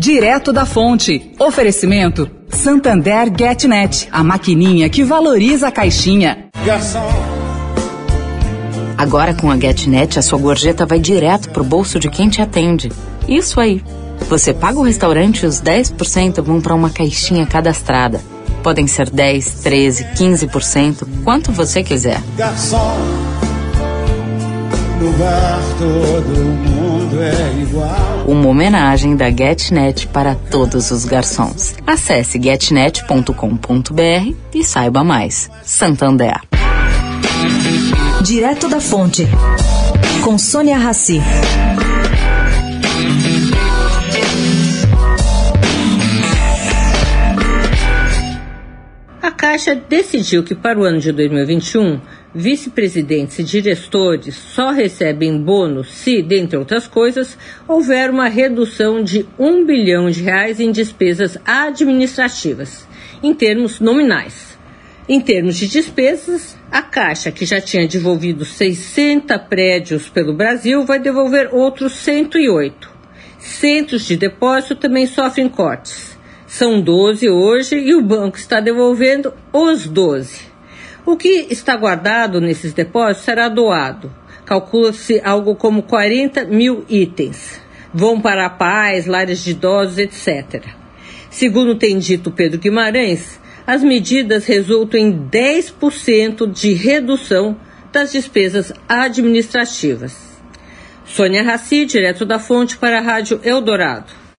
Direto da fonte. Oferecimento Santander GetNet, a maquininha que valoriza a caixinha. Garçom. Agora com a GetNet, a sua gorjeta vai direto pro bolso de quem te atende. Isso aí. Você paga o restaurante e os 10% vão para uma caixinha cadastrada. Podem ser 10, 13, 15%, quanto você quiser. Garçom, no bar todo mundo é igual. Uma homenagem da GetNet para todos os garçons. Acesse getnet.com.br e saiba mais. Santander. Direto da Fonte, com Sônia Rassi. A Caixa decidiu que para o ano de 2021, vice-presidentes e diretores só recebem bônus se, dentre outras coisas, houver uma redução de um bilhão de reais em despesas administrativas, em termos nominais. Em termos de despesas, a Caixa, que já tinha devolvido 60 prédios pelo Brasil, vai devolver outros 108. Centros de depósito também sofrem cortes. São 12 hoje e o banco está devolvendo os 12. O que está guardado nesses depósitos será doado. Calcula-se algo como 40 mil itens. Vão para a paz, lares de idosos, etc. Segundo tem dito Pedro Guimarães, as medidas resultam em 10% de redução das despesas administrativas. Sônia Raci, direto da fonte para a Rádio Eldorado.